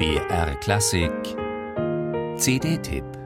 BR Klassik. CD-Tipp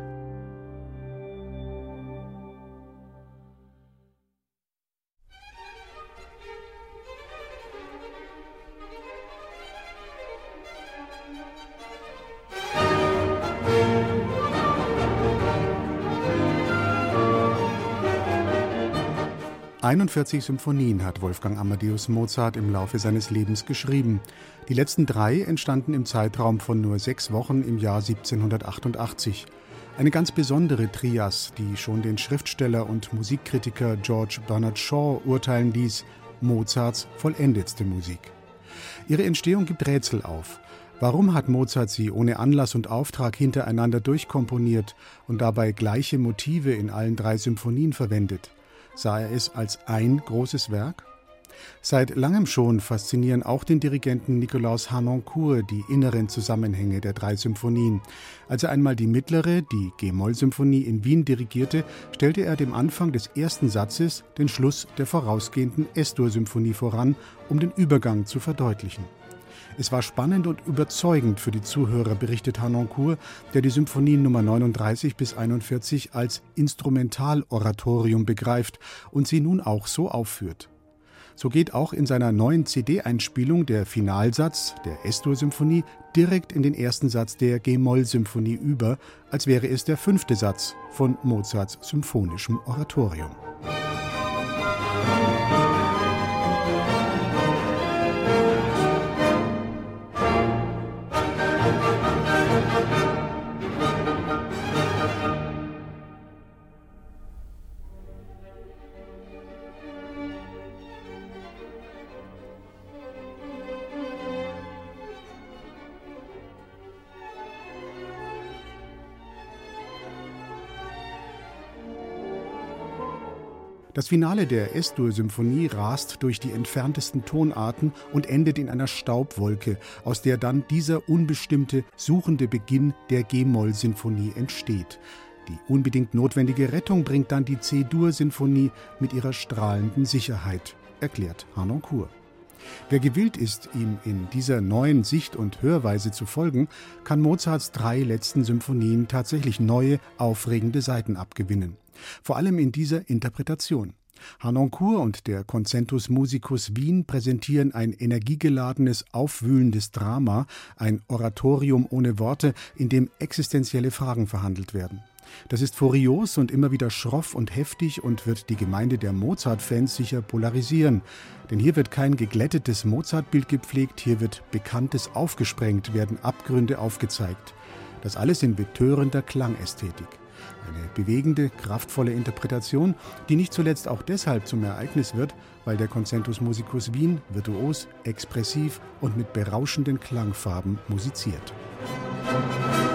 41 Symphonien hat Wolfgang Amadeus Mozart im Laufe seines Lebens geschrieben. Die letzten drei entstanden im Zeitraum von nur sechs Wochen im Jahr 1788. Eine ganz besondere Trias, die schon den Schriftsteller und Musikkritiker George Bernard Shaw urteilen ließ, Mozarts vollendetste Musik. Ihre Entstehung gibt Rätsel auf. Warum hat Mozart sie ohne Anlass und Auftrag hintereinander durchkomponiert und dabei gleiche Motive in allen drei Symphonien verwendet? Sah er es als ein großes Werk? Seit langem schon faszinieren auch den Dirigenten Nikolaus Harnoncourt die inneren Zusammenhänge der drei Symphonien. Als er einmal die mittlere, die G-Moll-Symphonie in Wien dirigierte, stellte er dem Anfang des ersten Satzes den Schluss der vorausgehenden S-Dur-Symphonie voran, um den Übergang zu verdeutlichen. Es war spannend und überzeugend für die Zuhörer, berichtet Hanoncourt, der die Symphonien Nummer 39 bis 41 als Instrumentaloratorium begreift und sie nun auch so aufführt. So geht auch in seiner neuen CD-Einspielung der Finalsatz der S-Dur-Symphonie direkt in den ersten Satz der G-Moll-Symphonie über, als wäre es der fünfte Satz von Mozarts symphonischem Oratorium. Das Finale der S-Dur-Symphonie rast durch die entferntesten Tonarten und endet in einer Staubwolke, aus der dann dieser unbestimmte, suchende Beginn der G-Moll-Sinfonie entsteht. Die unbedingt notwendige Rettung bringt dann die C-Dur-Sinfonie mit ihrer strahlenden Sicherheit, erklärt Harnoncourt. Wer gewillt ist, ihm in dieser neuen Sicht- und Hörweise zu folgen, kann Mozarts drei letzten Symphonien tatsächlich neue, aufregende Seiten abgewinnen. Vor allem in dieser Interpretation. Harnoncourt und der Concentus Musicus Wien präsentieren ein energiegeladenes, aufwühlendes Drama, ein Oratorium ohne Worte, in dem existenzielle Fragen verhandelt werden. Das ist furios und immer wieder schroff und heftig und wird die Gemeinde der Mozart-Fans sicher polarisieren. Denn hier wird kein geglättetes Mozart-Bild gepflegt, hier wird Bekanntes aufgesprengt, werden Abgründe aufgezeigt. Das alles in betörender Klangästhetik. Eine bewegende, kraftvolle Interpretation, die nicht zuletzt auch deshalb zum Ereignis wird, weil der Concentus Musicus Wien virtuos, expressiv und mit berauschenden Klangfarben musiziert. Musik